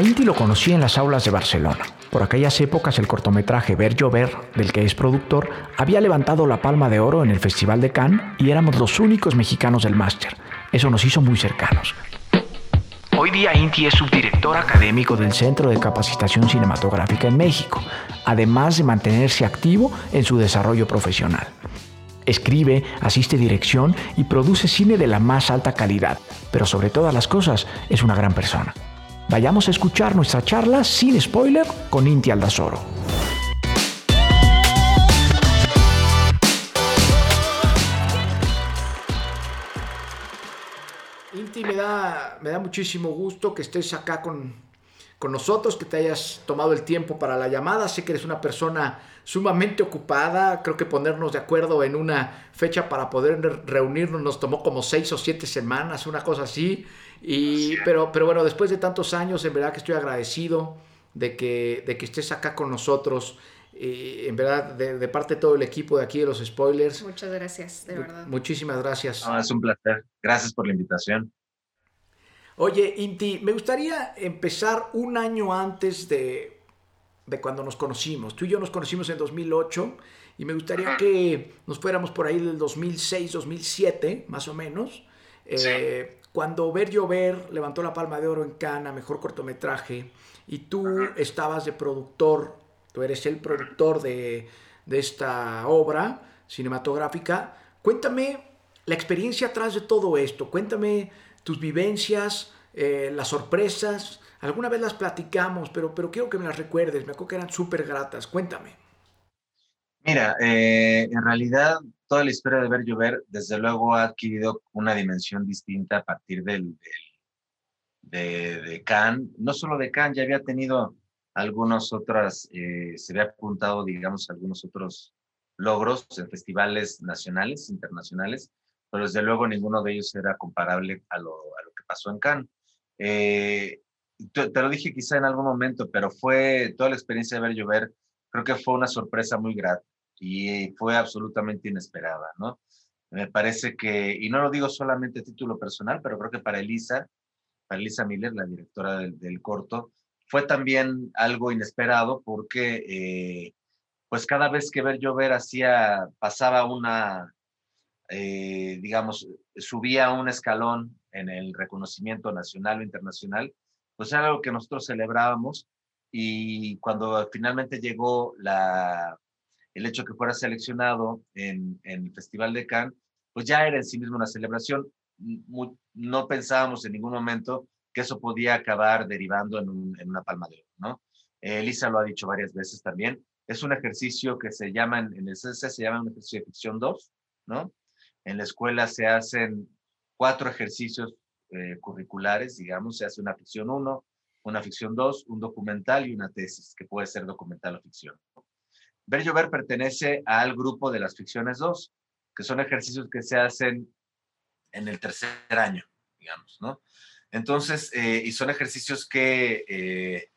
Inti lo conocí en las aulas de Barcelona. Por aquellas épocas el cortometraje Ver Llover, del que es productor, había levantado la palma de oro en el Festival de Cannes y éramos los únicos mexicanos del máster. Eso nos hizo muy cercanos. Hoy día Inti es subdirector académico del Centro de Capacitación Cinematográfica en México, además de mantenerse activo en su desarrollo profesional. Escribe, asiste dirección y produce cine de la más alta calidad, pero sobre todas las cosas es una gran persona. Vayamos a escuchar nuestra charla sin spoiler con Inti Aldazoro. Inti, me da, me da muchísimo gusto que estés acá con, con nosotros, que te hayas tomado el tiempo para la llamada. Sé que eres una persona sumamente ocupada. Creo que ponernos de acuerdo en una fecha para poder reunirnos nos tomó como seis o siete semanas, una cosa así. Y, pero, pero bueno, después de tantos años, en verdad que estoy agradecido de que, de que estés acá con nosotros. Y en verdad, de, parte de todo el equipo de aquí de los spoilers. Muchas gracias, de verdad. Muchísimas gracias. es un placer. Gracias por la invitación. Oye, Inti, me gustaría empezar un año antes de, de cuando nos conocimos. Tú y yo nos conocimos en 2008 y me gustaría que nos fuéramos por ahí del 2006, 2007, más o menos. Eh, cuando Ver Llover levantó la palma de oro en Cana, mejor cortometraje, y tú estabas de productor, tú eres el productor de, esta obra cinematográfica, cuéntame la experiencia atrás de todo esto, cuéntame tus vivencias, eh, las sorpresas, alguna vez las platicamos, pero, pero quiero que me las recuerdes, me acuerdo que eran súper gratas, cuéntame. Mira, eh, en realidad toda la historia de Ver Llover, desde luego, ha adquirido una dimensión distinta a partir del, de, de Cannes. No solo de Cannes, ya había tenido algunos otras, eh, se había apuntado, digamos, algunos otros logros en festivales nacionales, internacionales, pero desde luego ninguno de ellos era comparable a lo, a lo que pasó en Cannes. Eh, te, te, lo dije quizá en algún momento, pero fue toda la experiencia de ver llover, creo que fue una sorpresa muy grata y fue absolutamente inesperada, ¿no? Me parece que, y no lo digo solamente a título personal, pero creo que para Elisa, para Elisa Miller, la directora del, corto, fue también algo inesperado porque, eh, pues cada vez que Ver Llover hacía, pasaba una, eh, digamos, subía un escalón en el reconocimiento nacional o internacional, pues era algo que nosotros celebrábamos y cuando finalmente llegó la, el hecho de que fuera seleccionado en, el Festival de Cannes, pues ya era en sí mismo una celebración. no pensábamos en ningún momento que eso podía acabar derivando en, una palma de oro, ¿no? Elisa lo ha dicho varias veces también. Es un ejercicio que se llama, en el CC se llama un ejercicio de ficción 2, ¿no? En la escuela se hacen cuatro ejercicios eh, curriculares, digamos, se hace una ficción 1, una ficción 2, un documental y una tesis, que puede ser documental o ficción. Ver Llover pertenece al grupo de las ficciones 2, que son ejercicios que se hacen en el tercer año, digamos, ¿no? Entonces, eh, y son ejercicios que eh,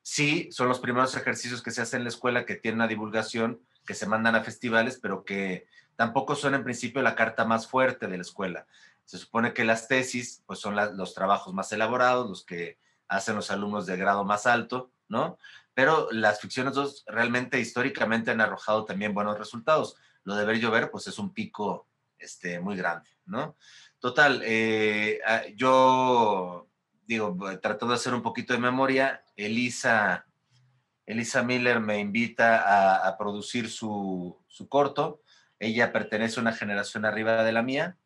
sí, son los primeros ejercicios que se hacen en la escuela que tienen una divulgación, que se mandan a festivales, pero que tampoco son en principio la carta más fuerte de la escuela. Se supone que las tesis, pues son los trabajos más elaborados, los que hacen los alumnos de grado más alto, ¿no? Pero las ficciones 2 realmente históricamente han arrojado también buenos resultados. Lo de ver llover, pues es un pico este, muy grande, ¿no? Total, eh, ah, yo digo, tratando de hacer un poquito de memoria, Elisa, Elisa Miller me invita a, producir su, su, corto. Ella pertenece a una generación arriba de la mía.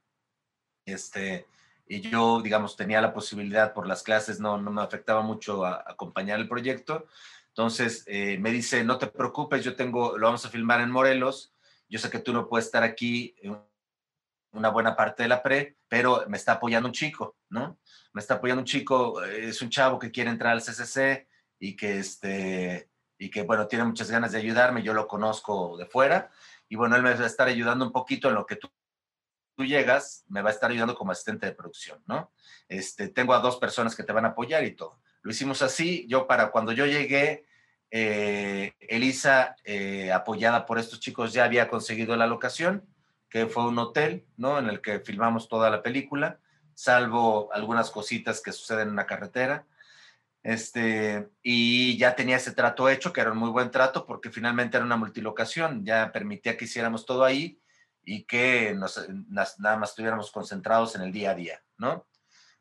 Este, y yo, digamos, tenía la posibilidad por las clases, no, no me afectaba mucho a, acompañar el proyecto. Entonces eh, me dice, no te preocupes, yo tengo, lo vamos a filmar en Morelos, yo sé que tú no puedes estar aquí una buena parte de la pre, pero me está apoyando un chico, ¿no? Me está apoyando un chico, es un chavo que quiere entrar al CCC y que, este, y que, bueno, tiene muchas ganas de ayudarme, yo lo conozco de fuera, y bueno, él me va a estar ayudando un poquito en lo que tú, tú llegas, me va a estar ayudando como asistente de producción, ¿no? Este, tengo a dos personas que te van a apoyar y todo. Lo hicimos así, yo para cuando yo llegué, eh, Elisa, eh, apoyada por estos chicos, ya había conseguido la locación, que fue un hotel, ¿no? En el que filmamos toda la película, salvo algunas cositas que suceden en la carretera. Este, y ya tenía ese trato hecho, que era un muy buen trato, porque finalmente era una multilocación, ya permitía que hiciéramos todo ahí y que nos, nada más estuviéramos concentrados en el día a día, ¿no?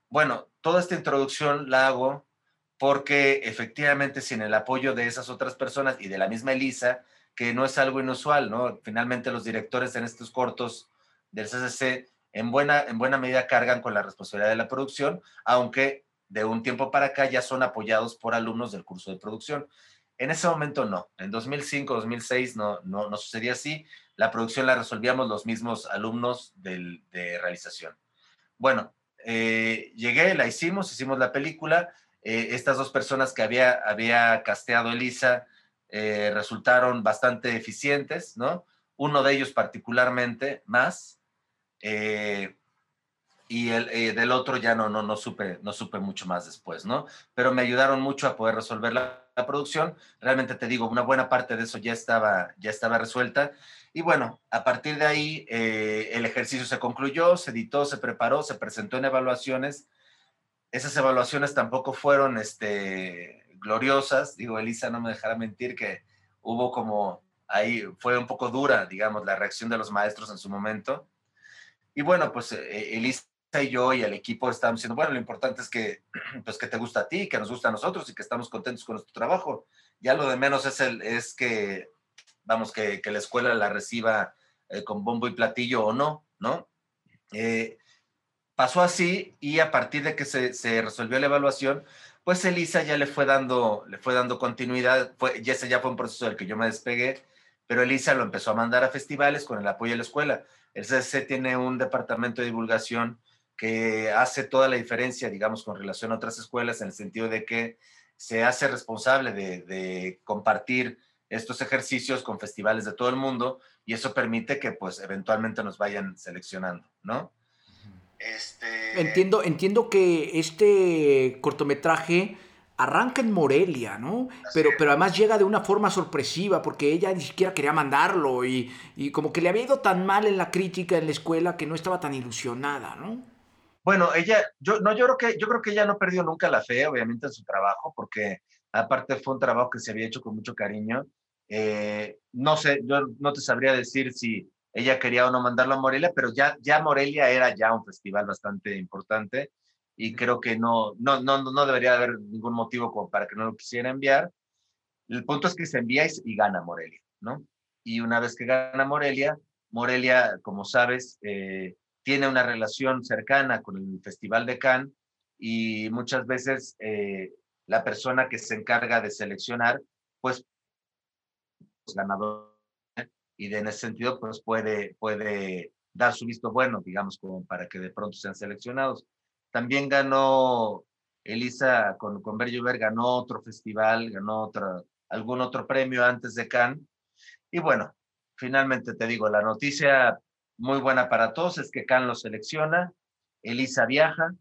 Bueno, toda esta introducción la hago porque efectivamente sin el apoyo de esas otras personas y de la misma Elisa, que no es algo inusual, ¿no? Finalmente los directores en estos cortos del CCC en buena, en buena medida cargan con la responsabilidad de la producción, aunque de un tiempo para acá ya son apoyados por alumnos del curso de producción. En ese momento no, en 2005, 2006 no, no, no sucedía así, la producción la resolvíamos los mismos alumnos del, de realización. Bueno, eh, llegué, la hicimos, hicimos la película, eh, estas dos personas que había, había casteado Elisa eh, resultaron bastante eficientes, ¿no? Uno de ellos particularmente más, eh, y el del otro ya no, no, no, supe, no supe mucho más después, ¿no? Pero me ayudaron mucho a poder resolver la, producción. Realmente te digo, una buena parte de eso ya estaba, ya estaba resuelta. Y bueno, a partir de ahí el ejercicio se concluyó, se editó, se preparó, se presentó en evaluaciones esas evaluaciones tampoco fueron este, gloriosas. Digo, Elisa no me dejará mentir que hubo como ahí, fue un poco dura, digamos, la reacción de los maestros en su momento. Y bueno, pues eh, Elisa y yo y el equipo estábamos diciendo, bueno, lo importante es que, pues, que te gusta a ti, que nos gusta a nosotros y que estamos contentos con nuestro trabajo. Ya lo de menos es, el, es que, vamos, que, que la escuela la reciba eh, con bombo y platillo o no, ¿no? Eh, pasó así y a partir de que se, se, resolvió la evaluación, pues Elisa ya le fue dando, le fue dando continuidad, fue, y ese ya fue un proceso del que yo me despegué, pero Elisa lo empezó a mandar a festivales con el apoyo de la escuela. El CC tiene un departamento de divulgación que hace toda la diferencia, digamos, con relación a otras escuelas, en el sentido de que se hace responsable de, de compartir estos ejercicios con festivales de todo el mundo y eso permite que pues eventualmente nos vayan seleccionando, ¿no? Este... Entiendo, entiendo que este cortometraje arranca en Morelia, ¿no? Pero, pero además llega de una forma sorpresiva porque ella ni siquiera quería mandarlo y, y, como que le había ido tan mal en la crítica en la escuela que no estaba tan ilusionada, ¿no? Bueno, ella, yo, no, yo creo que, yo creo que ella no perdió nunca la fe, obviamente, en su trabajo, porque aparte fue un trabajo que se había hecho con mucho cariño. Eh, no sé, yo no te sabría decir si ella quería o no mandarlo a Morelia, pero ya, ya Morelia era ya un festival bastante importante y creo que no, no, no, no debería haber ningún motivo como para que no lo quisiera enviar. El punto es que se envía y, gana Morelia, ¿no? Y una vez que gana Morelia, Morelia, como sabes, eh, tiene una relación cercana con el Festival de Cannes y muchas veces eh, la persona que se encarga de seleccionar, pues, ganador y en ese sentido pues puede, puede dar su visto bueno, digamos, como para que de pronto sean seleccionados. También ganó Elisa con, con Berger, ganó otro festival, ganó otro, algún otro premio antes de Cannes. Y bueno, finalmente te digo, la noticia muy buena para todos es que Cannes lo selecciona, Elisa viaja,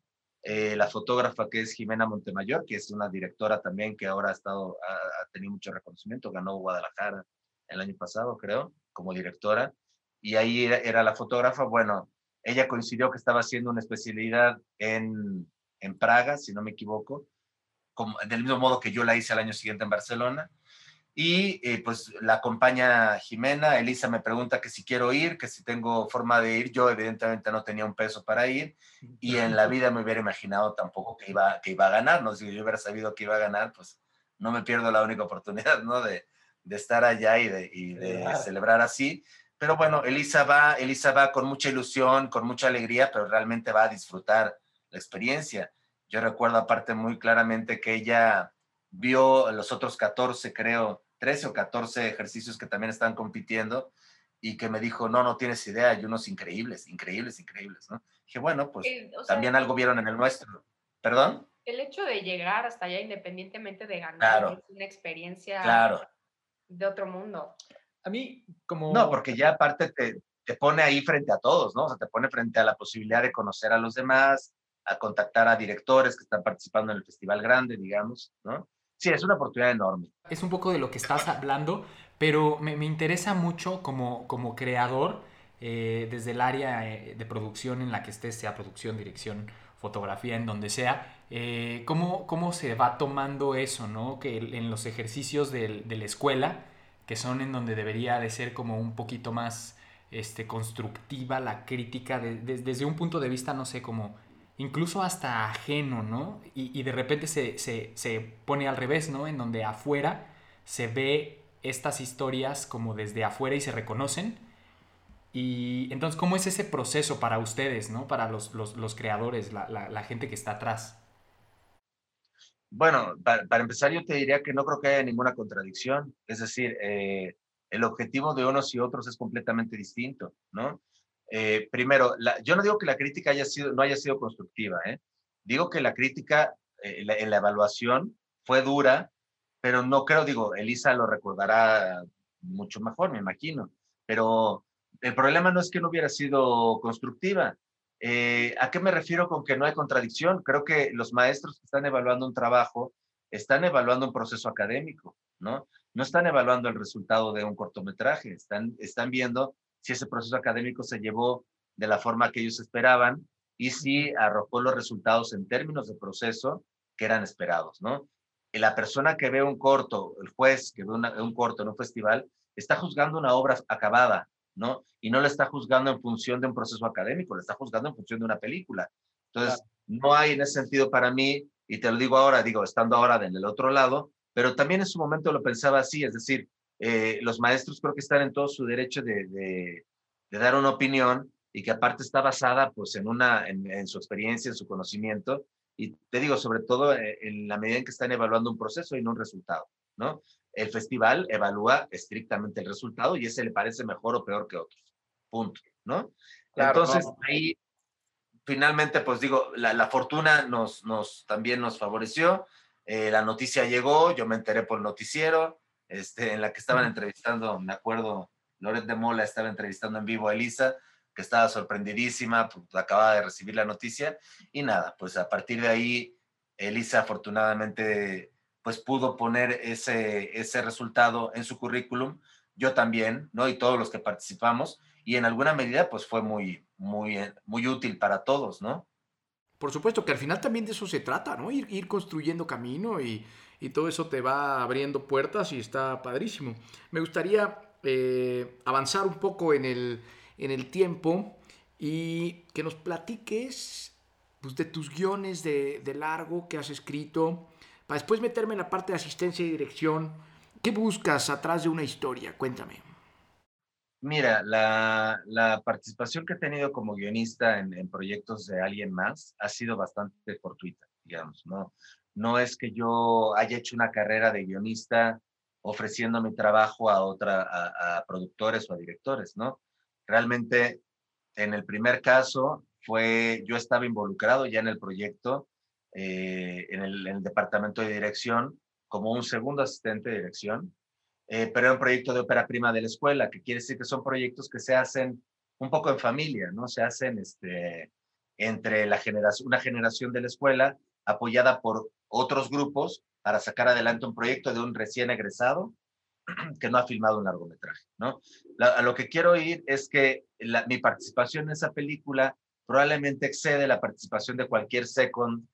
eh, la fotógrafa que es Jimena Montemayor, que es una directora también que ahora ha, estado, ha, ha tenido mucho reconocimiento, ganó Guadalajara el año pasado, creo como directora, y ahí era, la fotógrafa. Bueno, ella coincidió que estaba haciendo una especialidad en, en Praga, si no me equivoco, como, del mismo modo que yo la hice al año siguiente en Barcelona. Y eh, pues la acompaña Jimena, Elisa me pregunta que si quiero ir, que si tengo forma de ir, yo evidentemente no tenía un peso para ir y en la vida me hubiera imaginado tampoco que iba, que iba a ganar, no si yo hubiera sabido que iba a ganar, pues no me pierdo la única oportunidad, ¿no? De, de estar allá y de, celebrar así. Pero bueno, Elisa va, Elisa va con mucha ilusión, con mucha alegría, pero realmente va a disfrutar la experiencia. Yo recuerdo aparte muy claramente que ella vio los otros 14, creo, 13 o 14 ejercicios que también están compitiendo y que me dijo, no, no tienes idea, hay unos increíbles, increíbles, increíbles, ¿no? Dije, bueno, pues también algo vieron en el nuestro. ¿Perdón? El hecho de llegar hasta allá independientemente de ganar es una experiencia claro. De otro mundo. A mí, como... No, porque ya aparte te, te pone ahí frente a todos, ¿no? O sea, te pone frente a la posibilidad de conocer a los demás, a contactar a directores que están participando en el festival grande, digamos, ¿no? Sí, es una oportunidad enorme. Es un poco de lo que estás hablando, pero me, me interesa mucho como, como creador, eh, desde el área eh, de producción en la que estés, sea producción, dirección, fotografía, en donde sea, eh, ¿cómo, ¿cómo, se va tomando eso, ¿no? Que en los ejercicios de, de la escuela, que son en donde debería de ser como un poquito más este, constructiva la crítica, desde un punto de vista, no sé, como incluso hasta ajeno, ¿no? Y, de repente se, se, pone al revés, ¿no? En donde afuera se ve estas historias como desde afuera y se reconocen. Y entonces, ¿cómo es ese proceso para ustedes, ¿no? Para los, los, creadores, la, la, gente que está atrás. Bueno, para, para, empezar yo te diría que no creo que haya ninguna contradicción. Es decir, eh, el objetivo de unos y otros es completamente distinto, ¿no? Eh, primero, yo no digo que la crítica haya sido, no haya sido constructiva, ¿eh? digo que la crítica en la, evaluación fue dura, pero no creo, digo, Elisa lo recordará mucho mejor, me imagino, pero el problema no es que no hubiera sido constructiva. Eh, ¿A qué me refiero con que no hay contradicción? Creo que los maestros que están evaluando un trabajo están evaluando un proceso académico, ¿no? No están evaluando el resultado de un cortometraje, están, están viendo si ese proceso académico se llevó de la forma que ellos esperaban y si arrojó los resultados en términos de proceso que eran esperados, ¿no? la persona que ve un corto, el juez que ve un corto en un festival, está juzgando una obra acabada, ¿no? Y no la está juzgando en función de un proceso académico, la está juzgando en función de una película. Entonces, no hay en ese sentido para mí, y te lo digo ahora, digo, estando ahora en el otro lado, pero también en su momento lo pensaba así, es decir, eh, los maestros creo que están en todo su derecho de, de, dar una opinión y que aparte está basada pues en, una, en, su experiencia, en su conocimiento y te digo, sobre todo eh, en la medida en que están evaluando un proceso y no un resultado, ¿no? El festival evalúa estrictamente el resultado y ese le parece mejor o peor que otros, punto, ¿no? Entonces ahí finalmente pues digo, la, la fortuna nos, nos, también nos favoreció, eh, la noticia llegó, yo me enteré por el noticiero, este, en la que estaban entrevistando, me acuerdo, Loret de Mola estaba entrevistando en vivo a Elisa, que estaba sorprendidísima, pues, acababa de recibir la noticia, y nada, pues a partir de ahí, Elisa afortunadamente pues pudo poner ese, ese resultado en su currículum, yo también, ¿no? Y todos los que participamos, y en alguna medida pues fue muy, muy, muy útil para todos, ¿no? Por supuesto que al final también de eso se trata, ¿no? Ir, ir construyendo camino y, y todo eso te va abriendo puertas y está padrísimo. Me gustaría eh, avanzar un poco en el, en el tiempo y que nos platiques pues, de tus guiones de, de, largo que has escrito, para después meterme en la parte de asistencia y dirección. ¿Qué buscas atrás de una historia? Cuéntame. Mira, la, la participación que he tenido como guionista en, en, proyectos de alguien más ha sido bastante fortuita, digamos, ¿no? No es que yo haya hecho una carrera de guionista ofreciendo mi trabajo a otra, a, productores o a directores, ¿no? Realmente, en el primer caso, fue, yo estaba involucrado ya en el proyecto, eh, en, el, departamento de dirección, como un segundo asistente de dirección, eh, pero era un proyecto de ópera prima de la escuela, que quiere decir que son proyectos que se hacen un poco en familia, ¿no? Se hacen este, entre la generación, una generación de la escuela apoyada por otros grupos para sacar adelante un proyecto de un recién egresado que no ha filmado un largometraje, ¿no? a lo que quiero ir es que mi participación en esa película probablemente excede la participación de cualquier second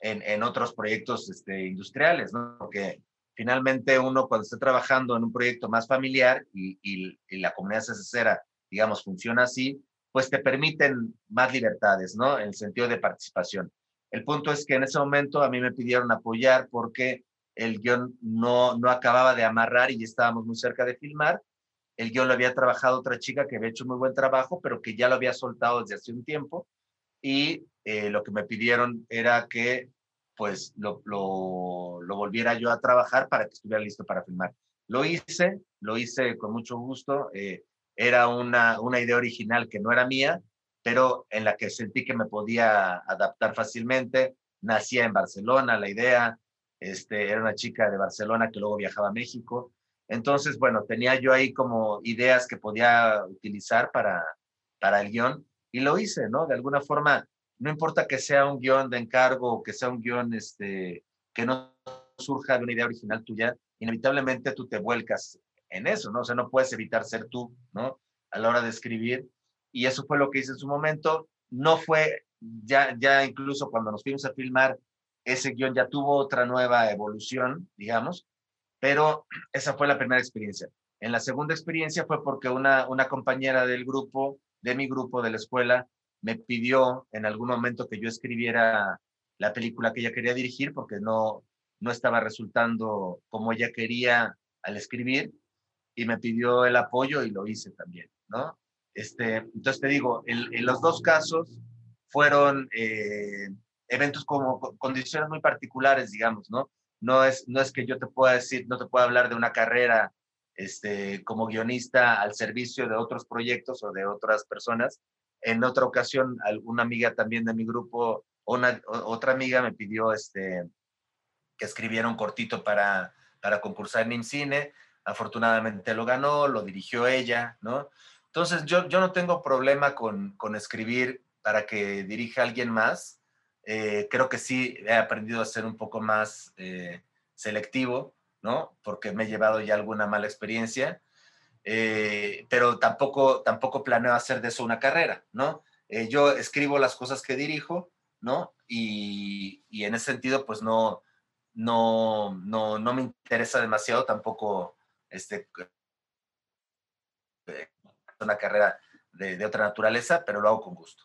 en, en otros proyectos este, industriales, ¿no? Porque finalmente uno cuando está trabajando en un proyecto más familiar y, y, y la comunidad CCCera, digamos, funciona así, pues te permiten más libertades, ¿no? En el sentido de participación. El punto es que en ese momento a mí me pidieron apoyar porque el guion no, no acababa de amarrar y ya estábamos muy cerca de filmar. El guion lo había trabajado otra chica que había hecho muy buen trabajo, pero que ya lo había soltado desde hace un tiempo. Y eh, lo que me pidieron era que pues lo, lo, volviera yo a trabajar para que estuviera listo para filmar. Lo hice, lo hice con mucho gusto. Eh, era una, una idea original que no era mía, pero en la que sentí que me podía adaptar fácilmente. Nacía en Barcelona la idea, este, era una chica de Barcelona que luego viajaba a México. Entonces, bueno, tenía yo ahí como ideas que podía utilizar para, para el guion y lo hice, ¿no? De alguna forma, no importa que sea un guion de encargo o que sea un guion este, que no surja de una idea original tuya, inevitablemente tú te vuelcas en eso, ¿no? O sea, no puedes evitar ser tú, ¿no? A la hora de escribir. Y eso fue lo que hice en su momento. No fue, ya, ya incluso cuando nos fuimos a filmar, ese guion ya tuvo otra nueva evolución, digamos, pero esa fue la primera experiencia. En la segunda experiencia fue porque una, una compañera del grupo, de mi grupo de la escuela, me pidió en algún momento que yo escribiera la película que ella quería dirigir porque no, no estaba resultando como ella quería al escribir y me pidió el apoyo y lo hice también, ¿no? Este, entonces te digo, en, los dos casos fueron eh, eventos como condiciones muy particulares, digamos, ¿no? No es, no es que yo te pueda decir, no te pueda hablar de una carrera este, como guionista al servicio de otros proyectos o de otras personas. En otra ocasión, alguna amiga también de mi grupo, otra amiga me pidió este, que escribiera un cortito para, para concursar en IMCINE. Afortunadamente lo ganó, lo dirigió ella. Entonces yo, no tengo problema con, escribir para que dirija alguien más. Eh, creo que sí he aprendido a ser un poco más eh, selectivo. Porque me he llevado ya alguna mala experiencia, eh, pero tampoco, tampoco planeo hacer de eso una carrera, ¿no? yo escribo las cosas que dirijo, ¿no? Y, en ese sentido, pues no, no, no, no me interesa demasiado tampoco este, una carrera de, otra naturaleza, pero lo hago con gusto.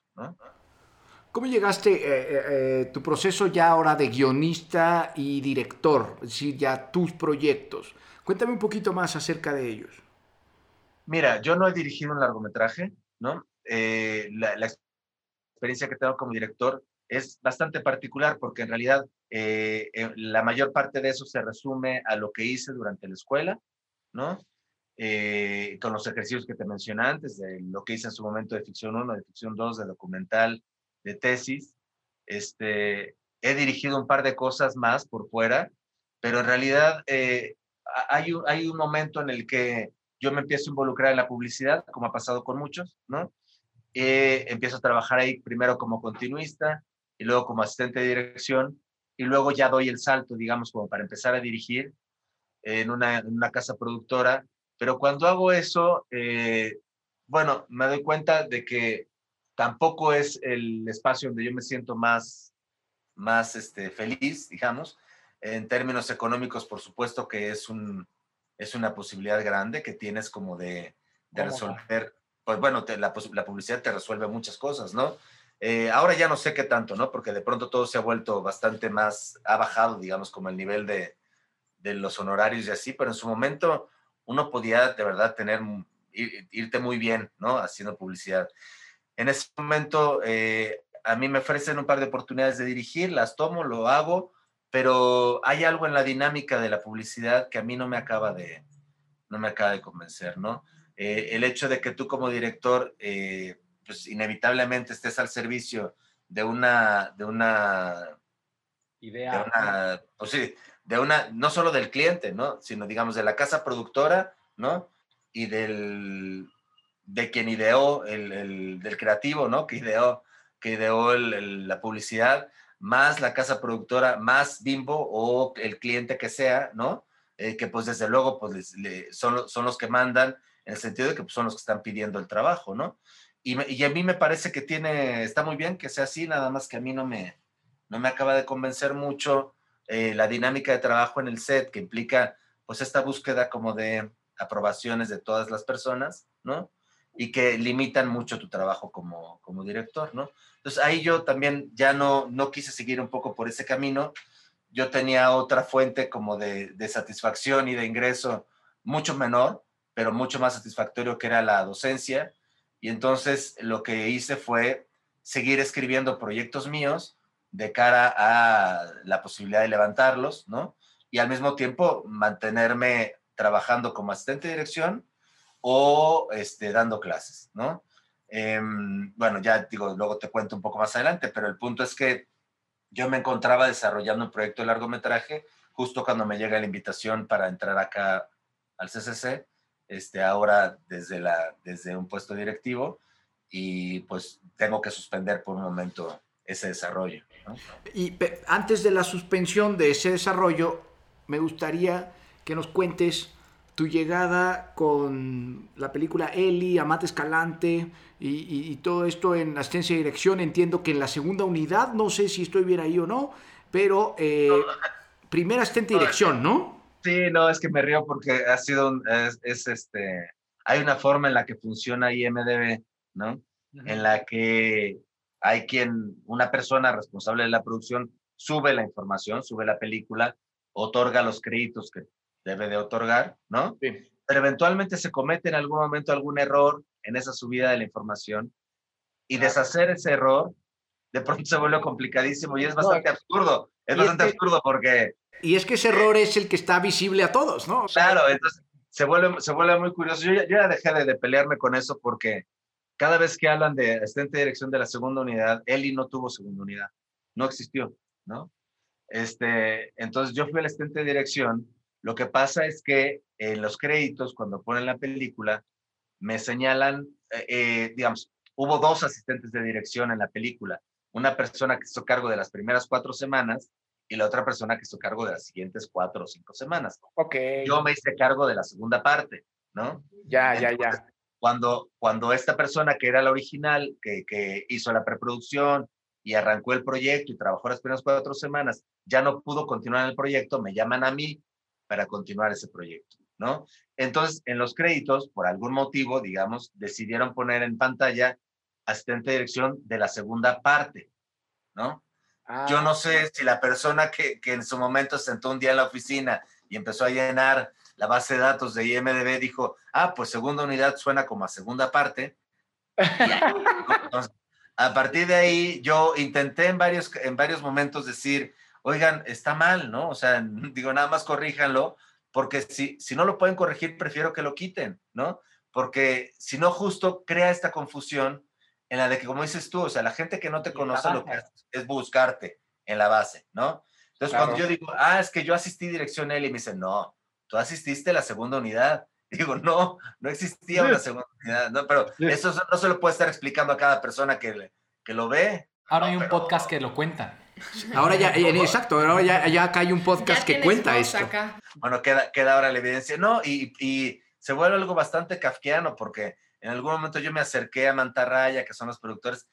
¿Cómo llegaste, eh, eh, eh, tu proceso ya ahora de guionista y director, es decir, ya tus proyectos? Cuéntame un poquito más acerca de ellos. Mira, yo no he dirigido un largometraje, ¿no? la, la, experiencia que tengo como director es bastante particular porque en realidad la mayor parte de eso se resume a lo que hice durante la escuela, ¿no? Eh, con los ejercicios que te mencioné antes, de lo que hice en su momento de ficción 1, de ficción 2, de documental, de tesis. Este, he dirigido un par de cosas más por fuera, pero en realidad eh, hay, un, hay un momento en el que yo me empiezo a involucrar en la publicidad, como ha pasado con muchos, ¿no? Eh, empiezo a trabajar ahí primero como continuista y luego como asistente de dirección y luego ya doy el salto, digamos, como para empezar a dirigir en una, en una casa productora pero cuando hago eso, eh, bueno, me doy cuenta de que tampoco es el espacio donde yo me siento más, más este, feliz, digamos. En términos económicos, por supuesto que es, un, es una posibilidad grande que tienes como de, de resolver. Pues bueno, la, la, publicidad te resuelve muchas cosas, ¿no? Eh, ahora ya no sé qué tanto, ¿no? Porque de pronto todo se ha vuelto bastante más, ha bajado, digamos, como el nivel de, de los honorarios y así, pero en su momento uno podía de verdad tener, irte muy bien, ¿no? Haciendo publicidad. En ese momento, eh, a mí me ofrecen un par de oportunidades de dirigir, las tomo, lo hago, pero hay algo en la dinámica de la publicidad que a mí no me acaba de, no me acaba de convencer, ¿no? Eh, el hecho de que tú como director, eh, pues inevitablemente estés al servicio de una, de una idea, de una, pues sí, de una, no solo del cliente, ¿no? Sino, digamos, de la casa productora, ¿no? Y del, de quien ideó, el, del creativo, ¿no? Que ideó, que ideó la publicidad, más la casa productora, más Bimbo o el cliente que sea, ¿no? Eh, que pues desde luego pues son, son los que mandan en el sentido de que pues, son los que están pidiendo el trabajo, ¿no? Y, y, a mí me parece que tiene, está muy bien que sea así, nada más que a mí no me, no me acaba de convencer mucho eh, la dinámica de trabajo en el set que implica pues esta búsqueda como de aprobaciones de todas las personas, ¿no? Y que limitan mucho tu trabajo como, como director, ¿no? Entonces ahí yo también ya no, no quise seguir un poco por ese camino. Yo tenía otra fuente como de, de satisfacción y de ingreso mucho menor, pero mucho más satisfactorio que era la docencia. Y entonces lo que hice fue seguir escribiendo proyectos míos de cara a la posibilidad de levantarlos, ¿no? Y al mismo tiempo mantenerme trabajando como asistente de dirección o este, dando clases, ¿no? Em, bueno, ya digo, luego te cuento un poco más adelante, pero el punto es que yo me encontraba desarrollando un proyecto de largometraje justo cuando me llega la invitación para entrar acá al CCC, este, ahora desde, la, desde un puesto directivo, y pues tengo que suspender por un momento ese desarrollo. Y antes de la suspensión de ese desarrollo, me gustaría que nos cuentes tu llegada con la película Eli, Amate Escalante y, todo esto en asistencia de dirección. Entiendo que en la segunda unidad, no sé si estoy bien ahí o no, pero eh, primera asistente de dirección, ¿no? Sí, no, es que me río porque ha sido, es, este, hay una forma en la que funciona IMDB, ¿no? En la que hay quien, una persona responsable de la producción, sube la información, sube la película, otorga los créditos que debe de otorgar, ¿no? Sí. Pero eventualmente se comete en algún momento algún error en esa subida de la información y deshacer ese error de pronto se vuelve complicadísimo y es bastante absurdo. Es bastante absurdo porque... Y es que ese error es el que está visible a todos, ¿no? claro, entonces se vuelve, se vuelve muy curioso. Yo ya, dejé de, de, pelearme con eso porque cada vez que hablan de asistente de dirección de la segunda unidad, Eli no tuvo segunda unidad, no existió, ¿no? Este, entonces yo fui el asistente de dirección. Lo que pasa es que en los créditos, cuando ponen la película, me señalan, eh, eh, digamos, hubo dos asistentes de dirección en la película. Una persona que hizo cargo de las primeras cuatro semanas y la otra persona que hizo cargo de las siguientes cuatro o cinco semanas. Ok. Yo me hice cargo de la segunda parte, ¿no? Ya, ya, ya cuando, cuando esta persona que era la original, que, que hizo la preproducción y arrancó el proyecto y trabajó las primeras cuatro semanas, ya no pudo continuar el proyecto, me llaman a mí para continuar ese proyecto, ¿no? Entonces, en los créditos, por algún motivo, digamos, decidieron poner en pantalla asistente de dirección de la segunda parte, ¿no? Yo ah, no sé si la persona que, que en su momento sentó un día en la oficina y empezó a llenar la base de datos de IMDB dijo, ah, pues segunda unidad suena como a segunda parte. a partir de ahí, yo intenté en varios, en varios momentos decir, oigan, está mal, ¿no? O sea, digo, nada más corríjanlo, porque si, si no lo pueden corregir, prefiero que lo quiten, ¿no? Porque si no, justo crea esta confusión en la de que, como dices tú, o sea, la gente que no te conoce lo que hace es buscarte en la base, ¿no? Entonces, cuando yo digo, ah, es que yo asistí dirección L, y me dicen, no, tú asististe a la segunda unidad. digo, no, no existía una segunda unidad, ¿no? Pero eso no se lo puede estar explicando a cada persona que, que lo ve. Ahora hay un podcast que lo cuenta. Ahora ya, exacto, ahora ya, ya acá hay un podcast que cuenta esto. Bueno, queda, queda ahora la evidencia. No, y, y, se vuelve algo bastante kafkiano porque en algún momento yo me acerqué a Mantarraya, que son los productores,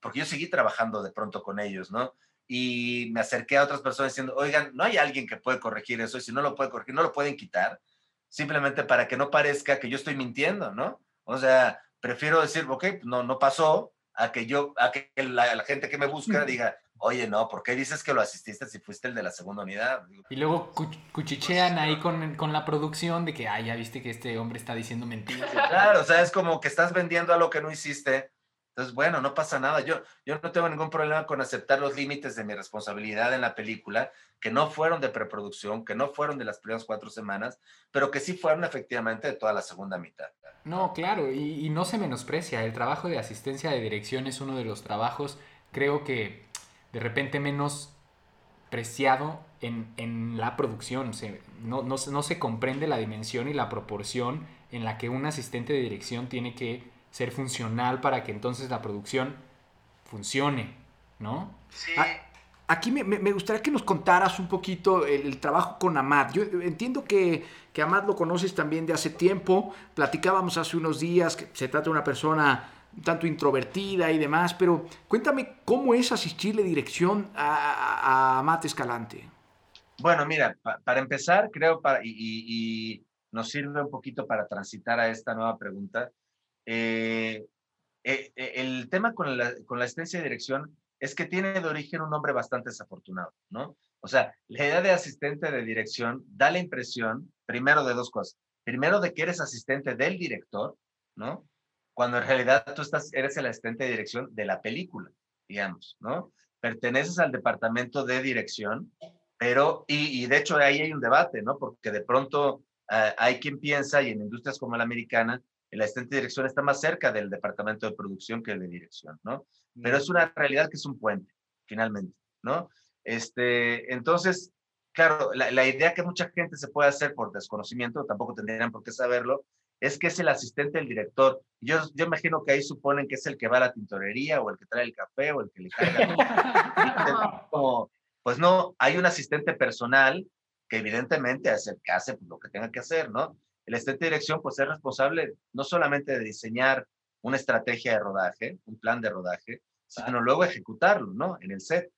porque yo seguí trabajando de pronto con ellos, ¿no? y me acerqué a otras personas diciendo, oigan, no hay alguien que puede corregir eso y si no lo puede corregir, no lo pueden quitar, simplemente para que no parezca que yo estoy mintiendo, ¿no? O sea, prefiero decir, ok, no, no pasó, a que yo, a que la, gente que me busca diga, oye, no, ¿por qué dices que lo asististe si fuiste el de la segunda unidad? Y luego cuchichean ahí con, con, la producción de que, ay, ya viste que este hombre está diciendo mentiras. Claro, o sea, es como que estás vendiendo a lo que no hiciste entonces, bueno, no pasa nada. Yo, yo no tengo ningún problema con aceptar los límites de mi responsabilidad en la película, que no fueron de preproducción, que no fueron de las primeras cuatro semanas, pero que sí fueron efectivamente de toda la segunda mitad. No, claro, y, no se menosprecia. El trabajo de asistencia de dirección es uno de los trabajos, creo que de repente menos preciado en, en la producción. Se, no, no, no se comprende la dimensión y la proporción en la que un asistente de dirección tiene que ser funcional para que entonces la producción funcione, ¿no? Sí. Ah, aquí me, gustaría que nos contaras un poquito el, trabajo con Amad. Yo entiendo que, que Amad lo conoces también de hace tiempo. Platicábamos hace unos días que se trata de una persona tanto introvertida y demás, pero cuéntame cómo es asistirle dirección a, a, Escalante. Bueno, mira, para empezar, creo, para, y, nos sirve un poquito para transitar a esta nueva pregunta. Eh, eh, eh, el tema con la, con la asistencia de dirección es que tiene de origen un nombre bastante desafortunado, ¿no? O sea, la idea de asistente de dirección da la impresión, primero, de dos cosas. Primero, de que eres asistente del director, ¿no? Cuando en realidad tú estás, eres el asistente de dirección de la película, digamos, ¿no? Perteneces al departamento de dirección, pero, y, y de hecho ahí hay un debate, ¿no? Porque de pronto hay quien piensa, y en industrias como la americana, el asistente de dirección está más cerca del departamento de producción que el de dirección, ¿no? Pero es una realidad que es un puente, finalmente, ¿no? Este, entonces, claro, la, idea que mucha gente se puede hacer por desconocimiento, tampoco tendrían por qué saberlo, es que es el asistente del director. Yo, yo imagino que ahí suponen que es el que va a la tintorería o el que trae el café o el que le carga. pues no, hay un asistente personal que evidentemente hace, que hace lo que tenga que hacer, ¿no? El asistente de dirección pues es responsable no solamente de diseñar una estrategia de rodaje, un plan de rodaje, sino luego ejecutarlo, ¿no? En el set.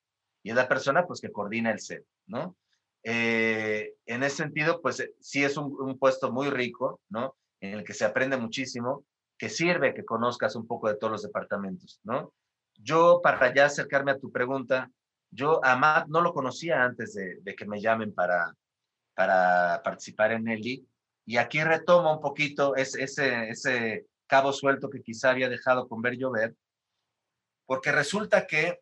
Y es la persona pues que coordina el set, ¿no? Eh, en ese sentido, pues sí es un, un, puesto muy rico, ¿no? En el que se aprende muchísimo, que sirve que conozcas un poco de todos los departamentos, ¿no? Yo, para ya acercarme a tu pregunta, yo a Matt no lo conocía antes de, que me llamen para, para participar en Nelly, y aquí retomo un poquito ese, ese, ese cabo suelto que quizá había dejado con ver llover, porque resulta que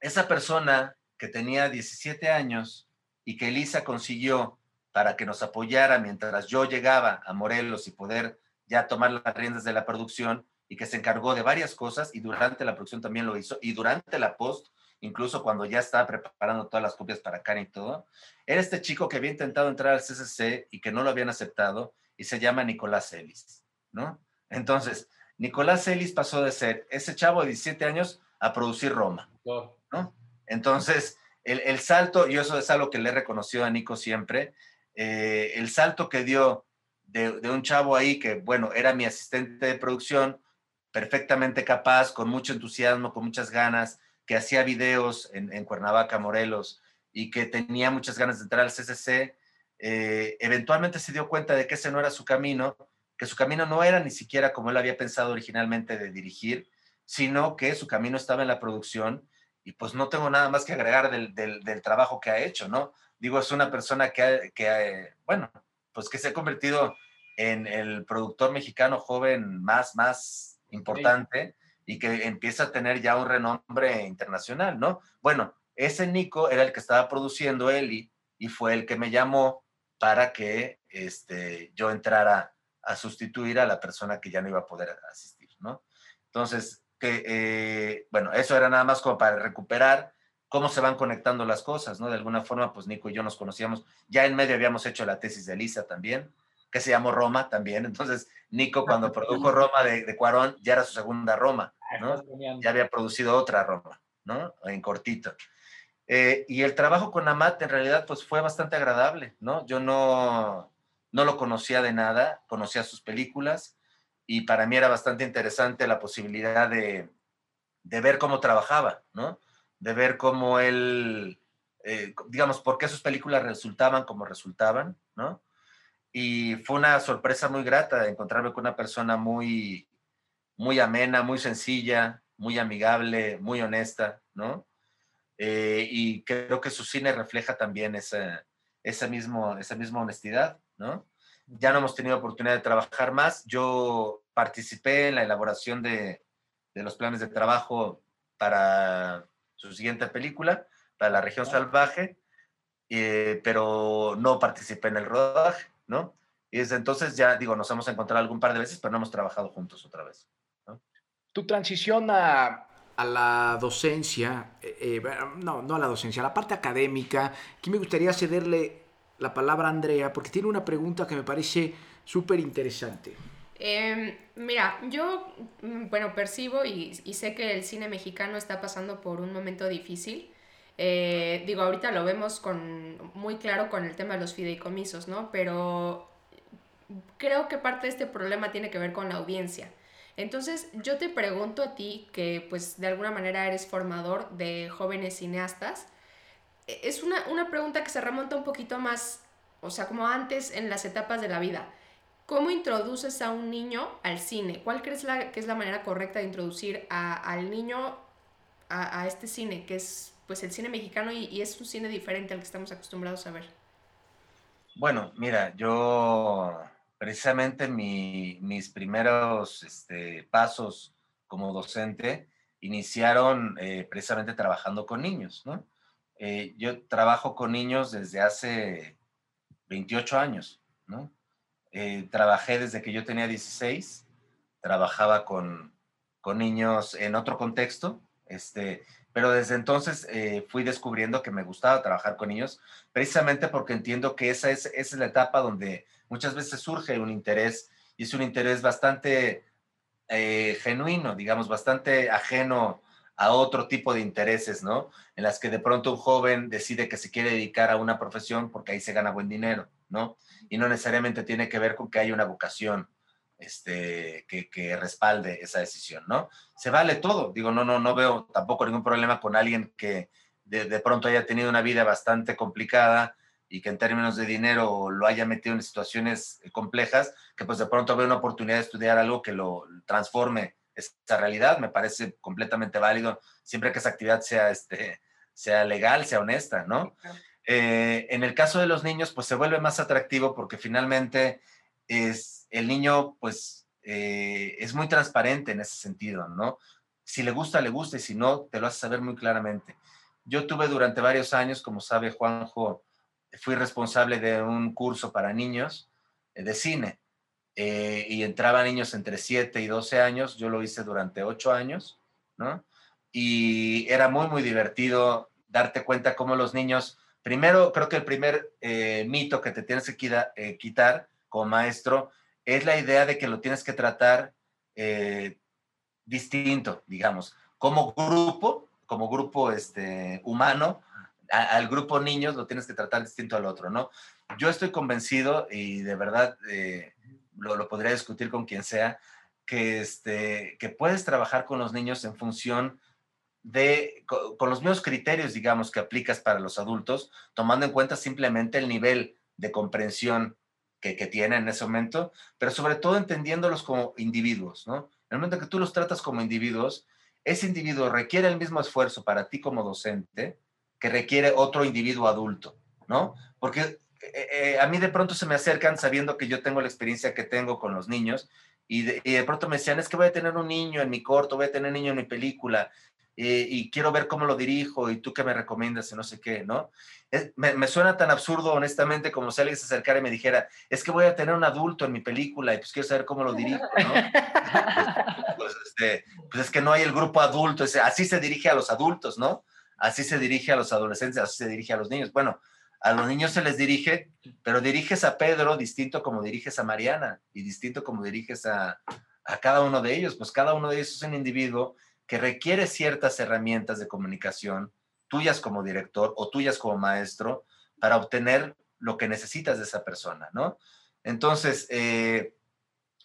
esa persona que tenía 17 años y que Elisa consiguió para que nos apoyara mientras yo llegaba a Morelos y poder ya tomar las riendas de la producción y que se encargó de varias cosas y durante la producción también lo hizo y durante la post, incluso cuando ya estaba preparando todas las copias para Karen y todo, era este chico que había intentado entrar al CCC y que no lo habían aceptado y se llama Nicolás Ellis, ¿no? Entonces, Nicolás Ellis pasó de ser ese chavo de 17 años a producir Roma, ¿no? Entonces, el, salto, y eso es algo que le he reconocido a Nico siempre, eh, el salto que dio de, un chavo ahí que, bueno, era mi asistente de producción, perfectamente capaz, con mucho entusiasmo, con muchas ganas, que hacía videos en, Cuernavaca, Morelos, y que tenía muchas ganas de entrar al CCC, eh, eventualmente se dio cuenta de que ese no era su camino, que su camino no era ni siquiera como él había pensado originalmente de dirigir, sino que su camino estaba en la producción y pues no tengo nada más que agregar del, del, trabajo que ha hecho, ¿no? Digo, es una persona que, que, bueno, pues que se ha convertido en el productor mexicano joven más, más importante y que empieza a tener ya un renombre internacional, ¿no? Bueno, ese Nico era el que estaba produciendo Eli y fue el que me llamó para que este, yo entrara a sustituir a la persona que ya no iba a poder asistir, ¿no? Entonces, que, eh, bueno, eso era nada más como para recuperar cómo se van conectando las cosas, ¿no? De alguna forma, pues Nico y yo nos conocíamos, ya en medio habíamos hecho la tesis de Elisa también, que se llamó Roma también, entonces Nico cuando produjo Roma de, de Cuarón, ya era su segunda Roma, ¿no? Ya había producido otra Roma, ¿no? En cortito. Eh, y el trabajo con Amat en realidad pues fue bastante agradable, ¿no? Yo no, no lo conocía de nada, conocía sus películas, y para mí era bastante interesante la posibilidad de, de ver cómo trabajaba, ¿no? De ver cómo él, eh, digamos, por qué sus películas resultaban como resultaban, ¿no? Y fue una sorpresa muy grata encontrarme con una persona muy, muy amena, muy sencilla, muy amigable, muy honesta, ¿no? Eh, y creo que su cine refleja también esa, esa, mismo, esa misma honestidad, ¿no? ya no hemos tenido oportunidad de trabajar más. Yo participé en la elaboración de, los planes de trabajo para su siguiente película, para La región salvaje, eh, pero no participé en el rodaje, ¿no? Y desde entonces ya, digo, nos hemos encontrado algún par de veces, pero no hemos trabajado juntos otra vez. Tu transición a, la docencia, eh, eh, no, no a la docencia, a la parte académica, aquí me gustaría cederle la palabra a Andrea porque tiene una pregunta que me parece súper interesante. Em, mira, yo, mm, bueno, percibo y, sé que el cine mexicano está pasando por un momento difícil. Eh, digo, ahorita lo vemos con, muy claro con el tema de los fideicomisos, ¿no? Pero creo que parte de este problema tiene que ver con la audiencia. Entonces, yo te pregunto a ti, que pues de alguna manera eres formador de jóvenes cineastas, es una, una pregunta que se remonta un poquito más, o sea, como antes en las etapas de la vida. ¿Cómo introduces a un niño al cine? ¿Cuál crees la, que es la manera correcta de introducir a, al niño a, a, este cine, que es pues el cine mexicano y, y, es un cine diferente al que estamos acostumbrados a ver? Bueno, mira, yo precisamente mi, mis primeros este, pasos como docente iniciaron eh, precisamente trabajando con niños, ¿no? Eh, yo trabajo con niños desde hace 28 años, ¿no? Eh, trabajé desde que yo tenía 16 trabajaba con, con niños en otro contexto, este, pero desde entonces eh, fui descubriendo que me gustaba trabajar con niños, precisamente porque entiendo que esa es, esa es la etapa donde muchas veces surge un interés y es un interés bastante eh, genuino, digamos, bastante ajeno a otro tipo de intereses, ¿no? En las que de pronto un joven decide que se quiere dedicar a una profesión porque ahí se gana buen dinero, ¿no? Y no necesariamente tiene que ver con que haya una vocación este, que, respalde esa decisión, ¿no? Se vale todo, digo, no, no, no veo tampoco ningún problema con alguien que de, de pronto haya tenido una vida bastante complicada y que en términos de dinero lo haya metido en situaciones complejas, que pues de pronto ve una oportunidad de estudiar algo que lo transforme esa realidad, me parece completamente válido, siempre que esa actividad sea, este, sea legal, sea honesta, ¿no? Eh, en el caso de los niños, pues se vuelve más atractivo porque finalmente es, el niño, pues, eh, es muy transparente en ese sentido, ¿no? Si le gusta, le gusta, y si no, te lo hace saber muy claramente. Yo tuve durante varios años, como sabe Juanjo, fui responsable de un curso para niños eh, de cine eh, y entraban niños entre 7 y 12 años. Yo lo hice durante 8 años, ¿no? Y era muy, muy divertido darte cuenta cómo los niños, primero, creo que el primer eh, mito que te tienes que quitar como maestro es la idea de que lo tienes que tratar distinto, digamos, como grupo, como grupo este, humano, al grupo niños lo tienes que tratar distinto al otro, ¿no? Yo estoy convencido y de verdad eh, lo, podría discutir con quien sea, que, este, que puedes trabajar con los niños en función de, con, los mismos criterios, digamos, que aplicas para los adultos, tomando en cuenta simplemente el nivel de comprensión que, que tienen en ese momento, pero sobre todo entendiéndolos como individuos, ¿no? En el momento que tú los tratas como individuos, ese individuo requiere el mismo esfuerzo para ti como docente, que requiere otro individuo adulto, ¿no? Porque eh, eh, a mí de pronto se me acercan sabiendo que yo tengo la experiencia que tengo con los niños y de, pronto me decían, es que voy a tener un niño en mi corto, voy a tener un niño en mi película eh, y quiero ver cómo lo dirijo y tú qué me recomiendas y no sé qué, ¿no? me, suena tan absurdo, honestamente, como si alguien se acercara y me dijera, es que voy a tener un adulto en mi película y pues quiero saber cómo lo dirijo, ¿no? pues, este, pues, es que no hay el grupo adulto, así se dirige a los adultos, ¿no? así se dirige a los adolescentes, así se dirige a los niños. Bueno, a los niños se les dirige, pero diriges a Pedro distinto como diriges a Mariana y distinto como diriges a, cada uno de ellos. Pues cada uno de ellos es un individuo que requiere ciertas herramientas de comunicación, tuyas como director o tuyas como maestro, para obtener lo que necesitas de esa persona, ¿no? Entonces, eh,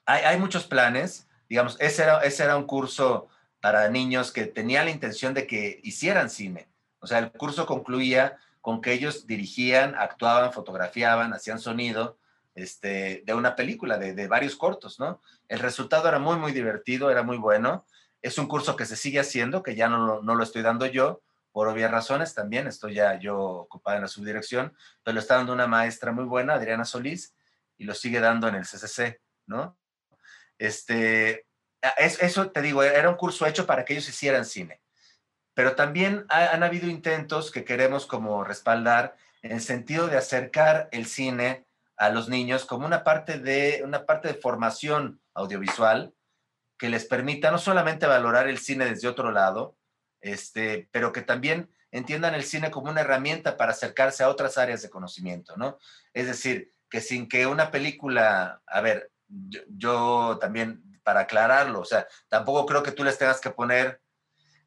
hay, muchos planes, digamos, ese era, ese era un curso para niños que tenía la intención de que hicieran cine. O sea, el curso concluía con que ellos dirigían, actuaban, fotografiaban, hacían sonido este, de una película, de, varios cortos, ¿no? El resultado era muy, muy divertido, era muy bueno. Es un curso que se sigue haciendo, que ya no, lo estoy dando yo, por obvias razones también, estoy ya yo ocupada en la subdirección, pero lo está dando una maestra muy buena, Adriana Solís, y lo sigue dando en el CCC, ¿no? Este, eso te digo, era un curso hecho para que ellos hicieran cine. Pero también han habido intentos que queremos como respaldar en el sentido de acercar el cine a los niños como una parte de, una parte de formación audiovisual que les permita no solamente valorar el cine desde otro lado, este, pero que también entiendan el cine como una herramienta para acercarse a otras áreas de conocimiento, ¿no? Es decir, que sin que una película, a ver, yo también para aclararlo. O sea, tampoco creo que tú les tengas que poner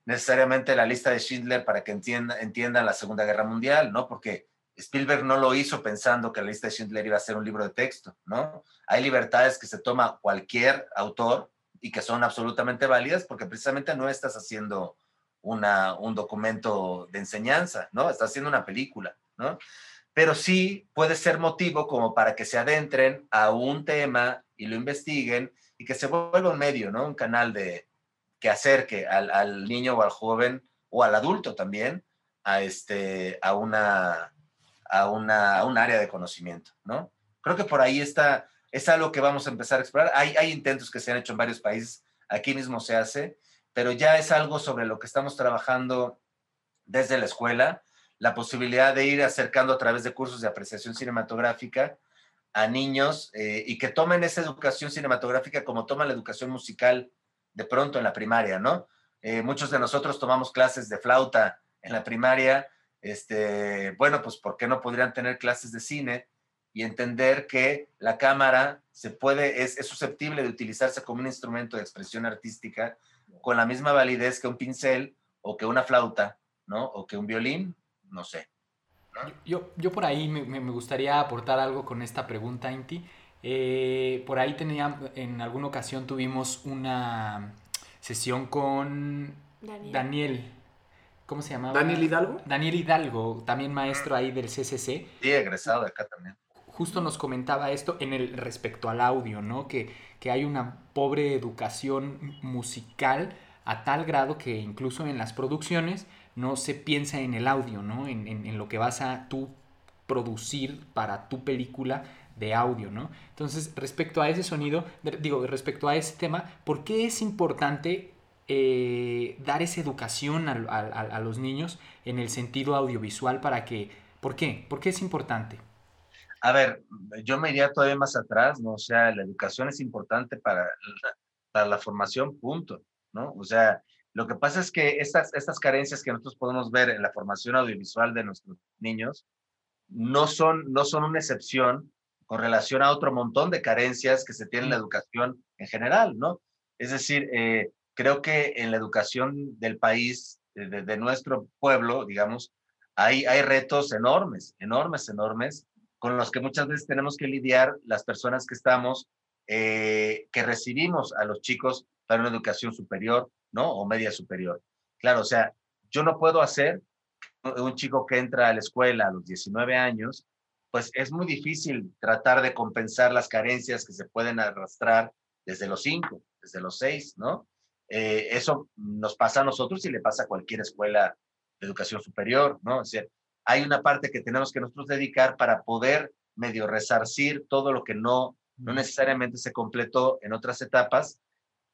necesariamente la lista de Schindler para que entienda, entiendan la Segunda Guerra Mundial, ¿no? Porque Spielberg no lo hizo pensando que la lista de Schindler iba a ser un libro de texto, ¿no? Hay libertades que se toma cualquier autor y que son absolutamente válidas porque precisamente no estás haciendo una, un documento de enseñanza, ¿no? Estás haciendo una película, ¿no? Pero sí puede ser motivo como para que se adentren a un tema y lo investiguen y que se vuelva un medio, ¿no? Un canal de que acerque al, niño o al joven o al adulto también a, este, a, una, a, una, un área de conocimiento, ¿no? Creo que por ahí está, es algo que vamos a empezar a explorar. Hay, hay intentos que se han hecho en varios países, aquí mismo se hace, pero ya es algo sobre lo que estamos trabajando desde la escuela, la posibilidad de ir acercando a través de cursos de apreciación cinematográfica a niños eh, y que tomen esa educación cinematográfica como toman la educación musical de pronto en la primaria, ¿no? Eh, muchos de nosotros tomamos clases de flauta en la primaria, este, bueno, pues ¿por qué no podrían tener clases de cine y entender que la cámara se puede, es, es susceptible de utilizarse como un instrumento de expresión artística con la misma validez que un pincel o que una flauta, ¿no? O que un violín, no sé. Yo, yo por ahí me, me gustaría aportar algo con esta pregunta, Inti. Eh, por ahí tenía, en alguna ocasión tuvimos una sesión con Daniel. Daniel. ¿Cómo se llamaba? ¿Daniel Hidalgo? Daniel Hidalgo, también maestro ahí del CCC. Sí, egresado de acá también. Justo nos comentaba esto en el respecto al audio, ¿no? Que, que hay una pobre educación musical a tal grado que incluso en las producciones no se piensa en el audio, ¿no? En, en, lo que vas a tú producir para tu película de audio, ¿no? Entonces, respecto a ese sonido, digo, respecto a ese tema, ¿por qué es importante eh, dar esa educación a, a, a, los niños en el sentido audiovisual para que, ¿por qué? ¿Por qué es importante? A ver, yo me iría todavía más atrás, ¿no? O sea, la educación es importante para, para la formación, punto, ¿no? O sea, lo que pasa es que estas, estas carencias que nosotros podemos ver en la formación audiovisual de nuestros niños no son, no son una excepción con relación a otro montón de carencias que se tiene en la educación en general, ¿no? Es decir, eh, creo que en la educación del país, de, de, nuestro pueblo, digamos, hay, hay retos enormes, enormes, enormes, con los que muchas veces tenemos que lidiar las personas que estamos, eh, que recibimos a los chicos para una educación superior, ¿no? O media superior. Claro, o sea, yo no puedo hacer un chico que entra a la escuela a los 19 años, pues es muy difícil tratar de compensar las carencias que se pueden arrastrar desde los 5, desde los 6, ¿no? Eh, eso nos pasa a nosotros y le pasa a cualquier escuela de educación superior, ¿no? Es decir, hay una parte que tenemos que nosotros dedicar para poder medio resarcir todo lo que no, no necesariamente se completó en otras etapas.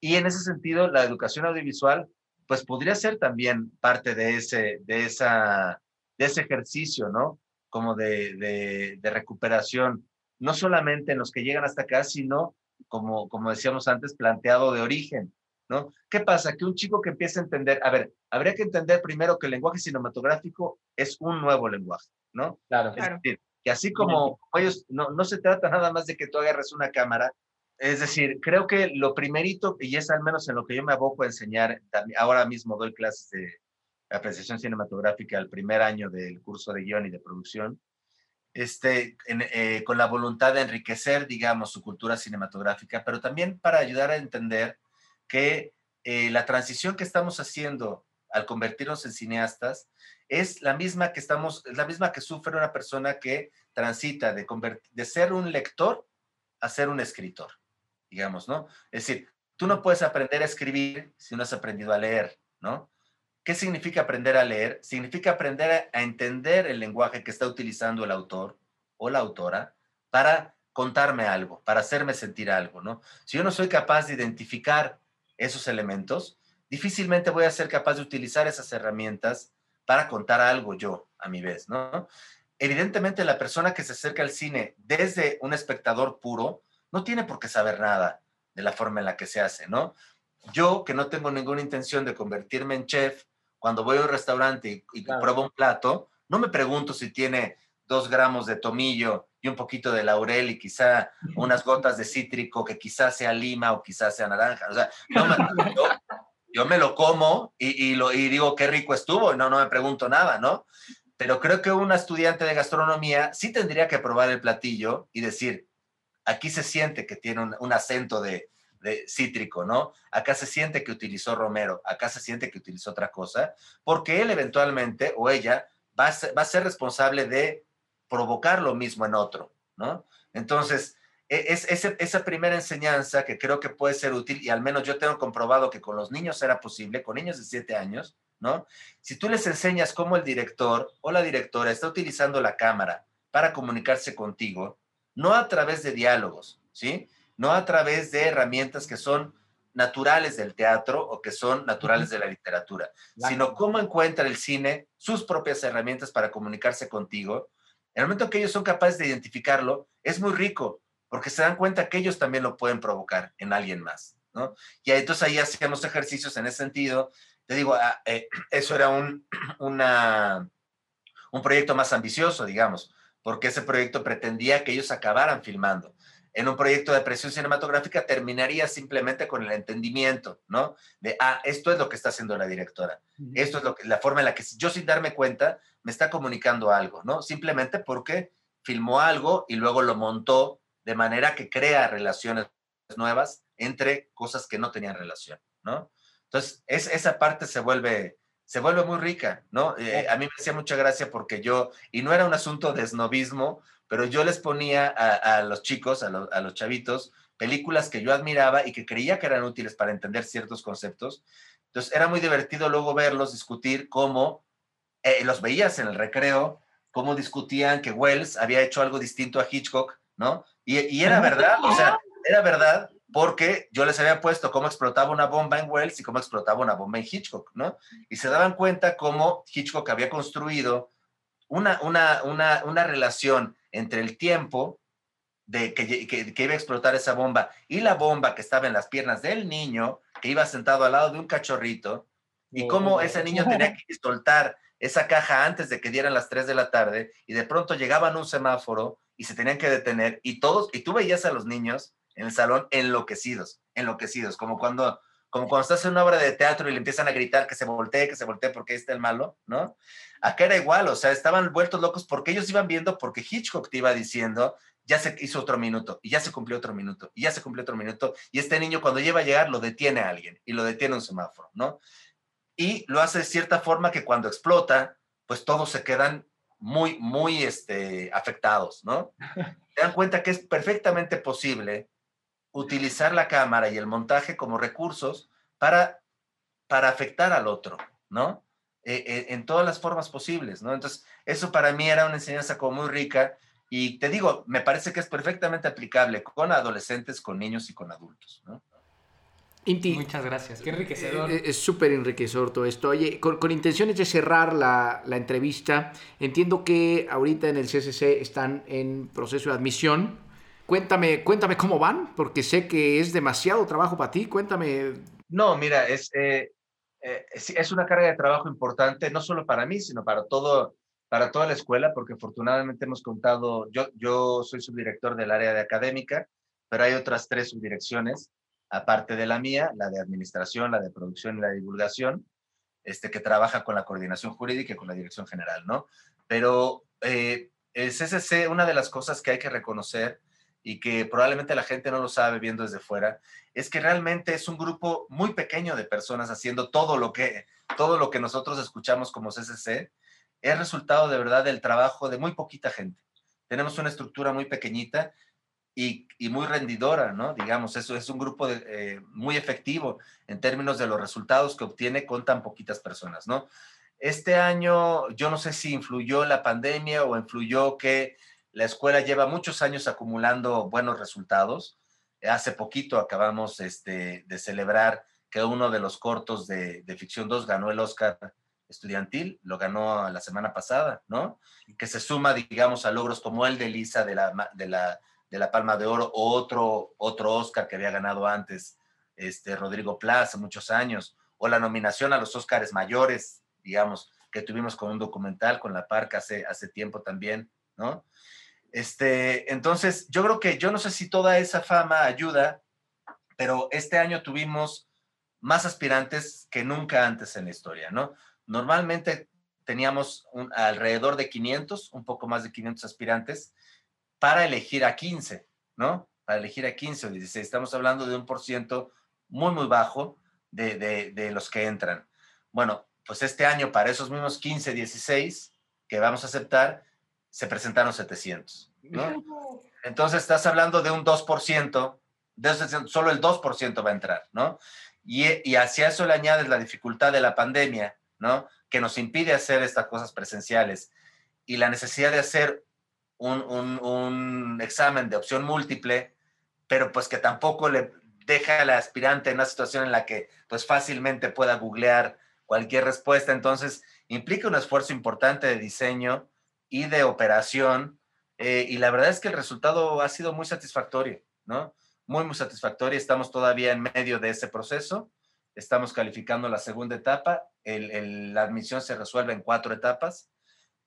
Y en ese sentido, la educación audiovisual, pues podría ser también parte de ese, de esa, de ese ejercicio, ¿no? Como de, de, de recuperación, no solamente en los que llegan hasta acá, sino, como, como decíamos antes, planteado de origen, ¿no? ¿Qué pasa? Que un chico que empieza a entender, a ver, habría que entender primero que el lenguaje cinematográfico es un nuevo lenguaje, ¿no? Claro. Es decir, que así como ellos, no, no se trata nada más de que tú agarres una cámara, es decir, creo que lo primerito, y es al menos en lo que yo me aboco a enseñar, ahora mismo doy clases de apreciación cinematográfica al primer año del curso de guion y de producción, este, en, eh, con la voluntad de enriquecer, digamos, su cultura cinematográfica, pero también para ayudar a entender que eh, la transición que estamos haciendo al convertirnos en cineastas es la misma que estamos, es la misma que sufre una persona que transita de, de ser un lector a ser un escritor, digamos, ¿no? Es decir, tú no puedes aprender a escribir si no has aprendido a leer, ¿no? ¿Qué significa aprender a leer? Significa aprender a entender el lenguaje que está utilizando el autor o la autora para contarme algo, para hacerme sentir algo, ¿no? Si yo no soy capaz de identificar esos elementos, difícilmente voy a ser capaz de utilizar esas herramientas para contar algo yo, a mi vez, ¿no? Evidentemente, la persona que se acerca al cine desde un espectador puro no tiene por qué saber nada de la forma en la que se hace, ¿no? Yo, que no tengo ninguna intención de convertirme en chef, cuando voy a un restaurante y, y claro. pruebo un plato, no me pregunto si tiene dos gramos de tomillo y un poquito de laurel y quizá unas gotas de cítrico que quizá sea lima o quizá sea naranja. O sea, yo, me lo como y, y, lo, y digo qué rico estuvo no, no me pregunto nada, ¿no? Pero creo que una estudiante de gastronomía sí tendría que probar el platillo y decir, aquí se siente que tiene un, un acento de, de cítrico, ¿no? Acá se siente que utilizó romero, acá se siente que utilizó otra cosa, porque él eventualmente o ella va va a ser responsable de provocar lo mismo en otro, ¿no? Entonces, es, es, esa primera enseñanza que creo que puede ser útil, y al menos yo tengo comprobado que con los niños era posible, con niños de 7 años, ¿no? Si tú les enseñas cómo el director o la directora está utilizando la cámara para comunicarse contigo, no a través de diálogos, ¿sí? No a través de herramientas que son naturales del teatro o que son naturales de la literatura, claro. sino cómo encuentra el cine sus propias herramientas para comunicarse contigo, El momento que ellos son capaces de identificarlo, es muy rico, porque se dan cuenta que ellos también lo pueden provocar en alguien más, ¿no? Y entonces ahí hacíamos ejercicios en ese sentido. Te digo, ah, eh, eso era un, un proyecto más ambicioso, digamos, porque ese proyecto pretendía que ellos acabaran filmando en un proyecto de presión cinematográfica terminaría simplemente con el entendimiento, ¿no? De, ah, esto es lo que está haciendo la directora. Esto es lo que, la forma en la que yo sin darme cuenta me está comunicando algo, ¿no? Simplemente porque filmó algo y luego lo montó de manera que crea relaciones nuevas entre cosas que no tenían relación, ¿no? Entonces, es, esa parte se vuelve, se vuelve muy rica, ¿no? Eh, a mí me hacía mucha gracia porque yo, y no era un asunto de snobismo, pero yo les ponía a, los chicos, a, los chavitos, películas que yo admiraba y que creía que eran útiles para entender ciertos conceptos. Entonces era muy divertido luego verlos discutir cómo, eh, los veías en el recreo, cómo discutían que Wells había hecho algo distinto a Hitchcock, ¿no? Y, y era verdad, o sea, era verdad porque yo les había puesto cómo explotaba una bomba en Wells y cómo explotaba una bomba en Hitchcock, ¿no? Y se daban cuenta cómo Hitchcock había construido una, una, una, una relación entre el tiempo de que, que, iba a explotar esa bomba y la bomba que estaba en las piernas del niño, que iba sentado al lado de un cachorrito, y cómo ese niño tenía que soltar esa caja antes de que dieran las 3 de la tarde, y de pronto llegaban a un semáforo y se tenían que detener, y todos, y tú veías a los niños en el salón enloquecidos, enloquecidos, como cuando como cuando estás en una obra de teatro y le empiezan a gritar que se voltee, que se voltee porque está el malo, ¿no? Acá era igual, o sea, estaban vueltos locos porque ellos iban viendo, porque Hitchcock te iba diciendo, ya se hizo otro minuto, y ya se cumplió otro minuto, y ya se cumplió otro minuto, y este niño cuando lleva a llegar lo detiene a alguien, y lo detiene un semáforo, ¿no? Y lo hace de cierta forma que cuando explota, pues todos se quedan muy, muy este, afectados, ¿no? Se dan cuenta que es perfectamente posible utilizar la cámara y el montaje como recursos para, para afectar al otro, ¿no? Eh, eh, en todas las formas posibles, ¿no? Entonces, eso para mí era una enseñanza como muy rica y te digo, me parece que es perfectamente aplicable con adolescentes, con niños y con adultos, ¿no? Inti, Muchas gracias, qué enriquecedor. Eh, es súper enriquecedor todo esto. Oye, con, con intenciones de cerrar la, la, entrevista, entiendo que ahorita en el CCC están en proceso de admisión Cuéntame, cuéntame cómo van, porque sé que es demasiado trabajo para ti. Cuéntame. No, mira, es, eh, eh, es, una carga de trabajo importante, no solo para mí, sino para, todo, para toda la escuela, porque afortunadamente hemos contado, yo, yo soy subdirector del área de académica, pero hay otras tres subdirecciones, aparte de la mía, la de administración, la de producción y la de divulgación, este, que trabaja con la coordinación jurídica y con la dirección general, ¿no? Pero eh, el CCC, una de las cosas que hay que reconocer y que probablemente la gente no lo sabe viendo desde fuera, es que realmente es un grupo muy pequeño de personas haciendo todo lo que, todo lo que nosotros escuchamos como CCC, es resultado de verdad del trabajo de muy poquita gente. Tenemos una estructura muy pequeñita y, muy rendidora, ¿no? Digamos, eso es un grupo eh, muy efectivo en términos de los resultados que obtiene con tan poquitas personas, ¿no? Este año, yo no sé si influyó la pandemia o influyó que la escuela lleva muchos años acumulando buenos resultados. Hace poquito acabamos este, de celebrar que uno de los cortos de, Ficción 2 ganó el Oscar estudiantil, lo ganó la semana pasada, ¿no? Que se suma, digamos, a logros como el de Lisa de la, de la, de la Palma de Oro o otro, otro Oscar que había ganado antes este, Rodrigo Plaza, muchos años, o la nominación a los Oscars mayores, digamos, que tuvimos con un documental con la Parca hace, hace tiempo también, ¿no? Este, entonces, yo creo que yo no sé si toda esa fama ayuda, pero este año tuvimos más aspirantes que nunca antes en la historia, ¿no? Normalmente teníamos alrededor de 500, un poco más de 500 aspirantes para elegir a 15, ¿no? Para elegir a 15 o 16. Estamos hablando de un por ciento muy, muy bajo de los que entran. Bueno, pues este año para esos mismos 15, 16 que vamos a aceptar, se presentaron 700. ¿no? Entonces estás hablando de un 2%, de solo el 2% va a entrar, ¿no? Y, y hacia eso le añades la dificultad de la pandemia, ¿no? Que nos impide hacer estas cosas presenciales y la necesidad de hacer un, un, un examen de opción múltiple, pero pues que tampoco le deja al aspirante en una situación en la que pues fácilmente pueda googlear cualquier respuesta. Entonces, implica un esfuerzo importante de diseño y de operación. Eh, y la verdad es que el resultado ha sido muy satisfactorio, ¿no? Muy, muy satisfactorio. Estamos todavía en medio de ese proceso. Estamos calificando la segunda etapa. la admisión se resuelve en cuatro etapas,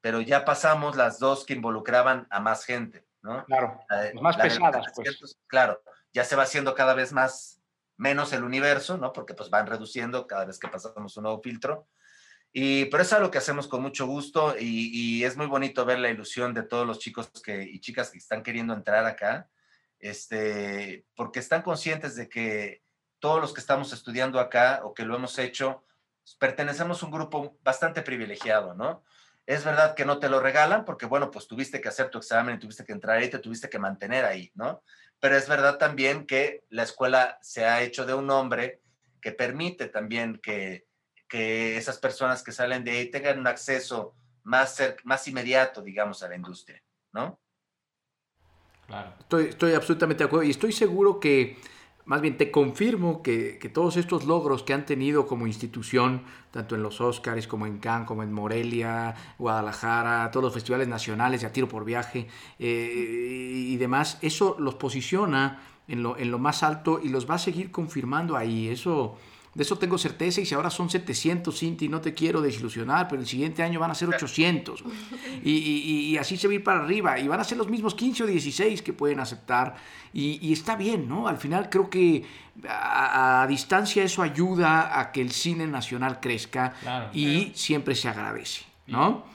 pero ya pasamos las dos que involucraban a más gente, ¿no? Claro, más pesadas, pues. Claro, ya se va haciendo cada vez más, menos el universo, ¿no? Porque pues van reduciendo cada vez que pasamos un nuevo filtro. Y, pero es algo que hacemos con mucho gusto y, es muy bonito ver la ilusión de todos los chicos y chicas que están queriendo entrar acá, este, porque están conscientes de que todos los que estamos estudiando acá o que lo hemos hecho, pertenecemos a un grupo bastante privilegiado, ¿no? Es verdad que no te lo regalan porque, bueno, pues tuviste que hacer tu examen tuviste que entrar ahí, te tuviste que mantener ahí, ¿no? Pero es verdad también que la escuela se ha hecho de un nombre que permite también que, que esas personas que salen de ahí tengan un acceso más, más inmediato, digamos, a la industria, ¿no? Claro. Estoy, estoy absolutamente de acuerdo y estoy seguro que, más bien te confirmo que, que, todos estos logros que han tenido como institución, tanto en los Oscars como en Cannes, como en Morelia, Guadalajara, todos los festivales nacionales de a tiro por viaje eh, y demás, eso los posiciona en lo, en lo más alto y los va a seguir confirmando ahí. Eso de eso tengo certeza y si ahora son 700, Cinti, no te quiero desilusionar, pero el siguiente año van a ser 800. Y, así se va a ir para arriba. Y van a ser los mismos 15 o 16 que pueden aceptar. Y, está bien, ¿no? Al final creo que a, distancia eso ayuda a que el cine nacional crezca y siempre se agradece, ¿no?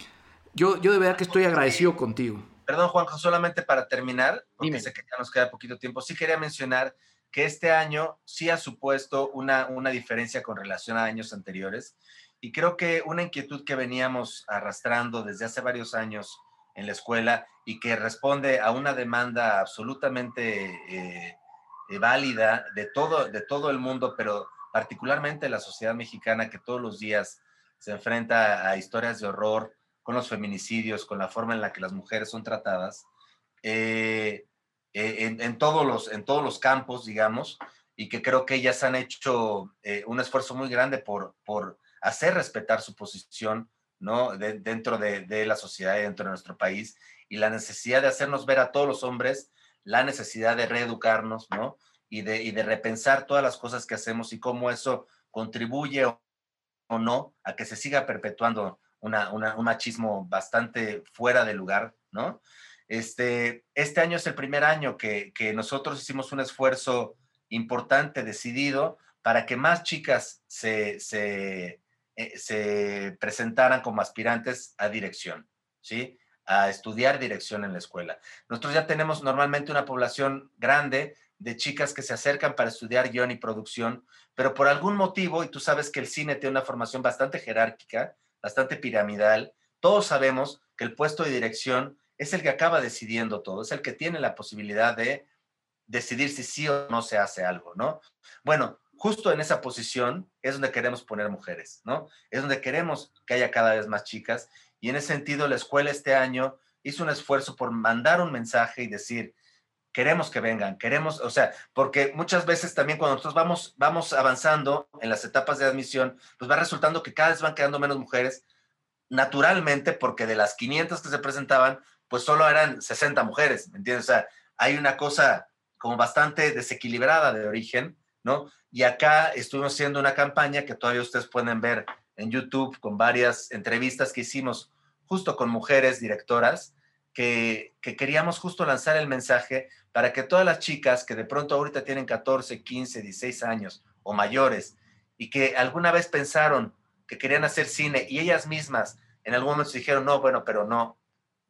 Yo, yo de verdad que estoy agradecido contigo. Perdón, Juanjo, solamente para terminar, porque sé que ya nos queda poquito tiempo, sí quería mencionar que este año sí ha supuesto una, una diferencia con relación a años anteriores. Y creo que una inquietud que veníamos arrastrando desde hace varios años en la escuela y que responde a una demanda absolutamente eh, eh, válida de todo, de todo el mundo, pero particularmente la sociedad mexicana que todos los días se enfrenta a historias de horror con los feminicidios, con la forma en la que las mujeres son tratadas. Eh, eh, en, todos los, en todos los campos, digamos, y que creo que ellas han hecho eh, un esfuerzo muy grande por, por hacer respetar su posición, ¿no? dentro de, la sociedad dentro de nuestro país, y la necesidad de hacernos ver a todos los hombres, la necesidad de reeducarnos, ¿no? Y de, y de repensar todas las cosas que hacemos y cómo eso contribuye o, no a que se siga perpetuando una, un machismo bastante fuera de lugar, ¿no? Este, este año es el primer año que, nosotros hicimos un esfuerzo importante, decidido, para que más chicas eh, se presentaran como aspirantes a dirección, ¿sí? A estudiar dirección en la escuela. Nosotros ya tenemos normalmente una población grande de chicas que se acercan para estudiar guion y producción, pero por algún motivo, y tú sabes que el cine tiene una formación bastante jerárquica, bastante piramidal, todos sabemos que el puesto de dirección es el que acaba decidiendo todo, es el que tiene la posibilidad de decidir si sí o no se hace algo, ¿no? Bueno, justo en esa posición es donde queremos poner mujeres, ¿no? Es donde queremos que haya cada vez más chicas y en ese sentido la escuela este año hizo un esfuerzo por mandar un mensaje y decir, queremos que vengan, queremos, o sea, porque muchas veces también cuando nosotros vamos, vamos avanzando en las etapas de admisión, pues va resultando que cada vez van quedando menos mujeres, naturalmente, porque de las 500 que se presentaban, pues solo eran 60 mujeres, ¿me entiendes? O sea, hay una cosa como bastante desequilibrada de origen, ¿no? Y acá estuvimos haciendo una campaña que todavía ustedes pueden ver en YouTube con varias entrevistas que hicimos justo con mujeres directoras, que, que, queríamos justo lanzar el mensaje para que todas las chicas que de pronto ahorita tienen 14, 15, 16 años o mayores y que alguna vez pensaron que querían hacer cine y ellas mismas en algún momento dijeron, no, bueno, pero no,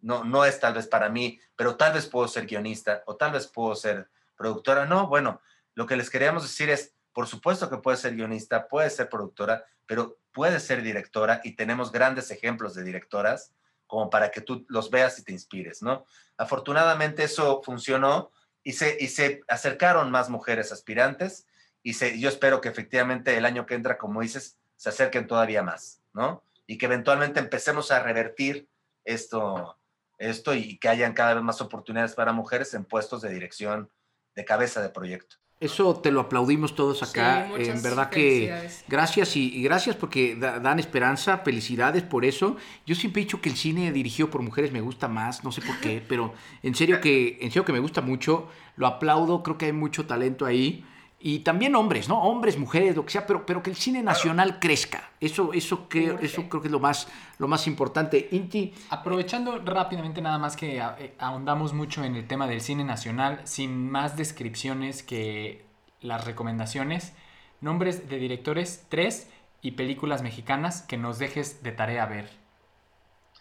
no, no es tal vez para mí, pero tal vez puedo ser guionista o tal vez puedo ser productora. No, bueno, lo que les queríamos decir es, por supuesto que puede ser guionista, puede ser productora, pero puede ser directora y tenemos grandes ejemplos de directoras como para que tú los veas y te inspires, ¿no? Afortunadamente eso funcionó y se, y se acercaron más mujeres aspirantes y se, yo espero que efectivamente el año que entra, como dices, se acerquen todavía más, ¿no? Y que eventualmente empecemos a revertir esto, esto y que hayan cada vez más oportunidades para mujeres en puestos de dirección de cabeza de proyecto. Eso te lo aplaudimos todos acá. Sí, en verdad que felicidades. gracias y, y gracias porque da- dan esperanza, felicidades por eso. Yo siempre he dicho que el cine dirigido por mujeres me gusta más, no sé por qué, pero en serio que en serio que me gusta mucho. Lo aplaudo, creo que hay mucho talento ahí. Y también hombres, ¿no? Hombres, mujeres, lo que sea, pero, pero que el cine nacional crezca. Eso, eso, creo, Urge. eso creo que es lo más, lo más importante. Inti, Aprovechando rápidamente nada más que eh, ahondamos mucho en el tema del cine nacional, sin más descripciones que las recomendaciones, nombres de directores, tres y películas mexicanas que nos dejes de tarea ver.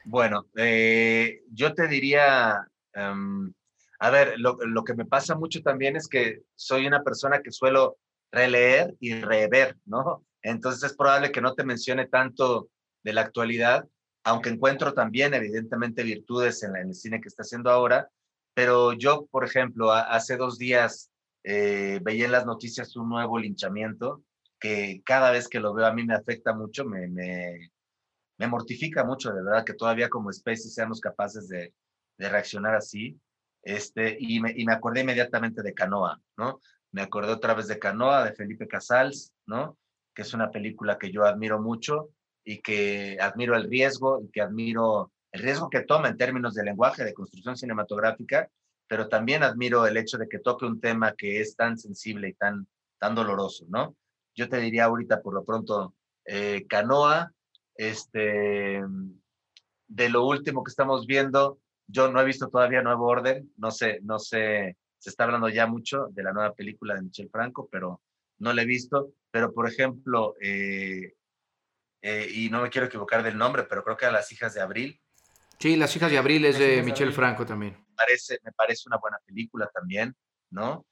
Bueno, eh, yo te diría, em, a ver, lo, que me pasa mucho también es que soy una persona que suelo releer y rever, ¿no? Entonces es probable que no te mencione tanto de la actualidad, aunque encuentro también evidentemente virtudes en, la- en el cine que está haciendo ahora, pero yo, por ejemplo, hace dos días eh, veía en las noticias un nuevo linchamiento que cada vez que lo veo a mí me afecta mucho, me, me, me mortifica mucho, de verdad, que todavía como especie seamos capaces de, de reaccionar así. Este, y, me, y acordé inmediatamente de Canoa, ¿no? Me acordé otra vez de Canoa, de Felipe Casals, ¿no? Que es una película que yo admiro mucho y que admiro el riesgo y que admiro el riesgo que toma en términos de lenguaje, de construcción cinematográfica, pero también admiro el hecho de que toque un tema que es tan sensible y tan, tan doloroso, ¿no? Yo te diría ahorita, por lo pronto, eh, Canoa, este, de lo último que estamos viendo, yo no he visto todavía Nuevo Orden, no sé, no sé, se está hablando ya mucho de la nueva película de Michel Franco, pero no la he visto, pero por ejemplo, eh, eh, y no me quiero equivocar del nombre, pero creo que a las hijas de Abril, sí, Las hijas de Abril es de Michel. Franco también. parece, me parece una buena película también, ¿no?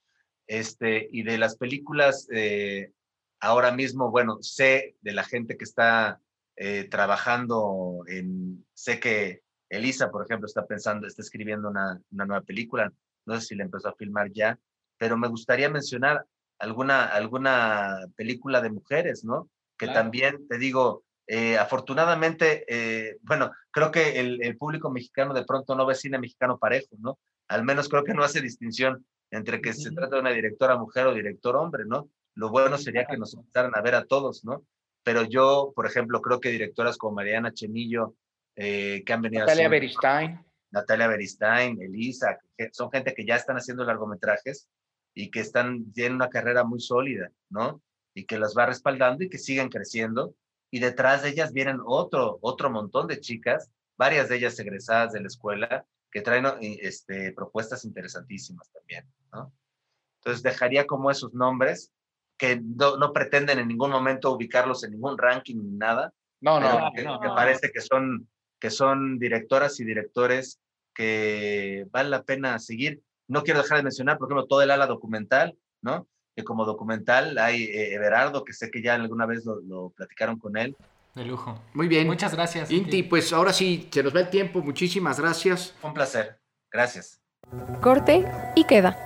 Este, y de las películas, eh, ahora mismo, bueno, sé de la gente que está eh, trabajando en, sé que Elisa, por ejemplo, está pensando, está escribiendo una, una nueva película, no sé si la empezó a filmar ya, pero me gustaría mencionar alguna, alguna película de mujeres, ¿no? Que Claro. también, te digo, eh, afortunadamente, eh, bueno, creo que el, el público mexicano de pronto no ve cine mexicano parejo, ¿no? Al menos creo que no hace distinción entre que se trata de una directora mujer o director hombre, ¿no? Lo bueno sería que nos empezaran a ver a todos, ¿no? Pero yo, por ejemplo, creo que directoras como Mariana Chenillo, eh, que han venido Natalia haciendo- Beristain. Natalia Beristain, Elisa, que son gente que ya están haciendo largometrajes y que están, tienen una carrera muy sólida, ¿no? Y que las va respaldando y que siguen creciendo. Y detrás de ellas vienen otro, otro montón de chicas, varias de ellas egresadas de la escuela, que traen eh, este, propuestas interesantísimas también, ¿no? Entonces dejaría como esos nombres que no, no pretenden en ningún momento ubicarlos en ningún ranking ni nada, No, no. que, no, que no. parece que son, que son directoras y directores que vale la pena seguir. No quiero dejar de mencionar, por ejemplo, todo el ala documental, ¿no? Que como documental hay eh, Everardo, que sé que ya alguna vez lo, lo platicaron con él. De lujo. Muy bien. Muchas gracias. Inti, pues ahora sí, se nos va el tiempo. Muchísimas gracias. Fue un placer. Gracias. Corte y queda.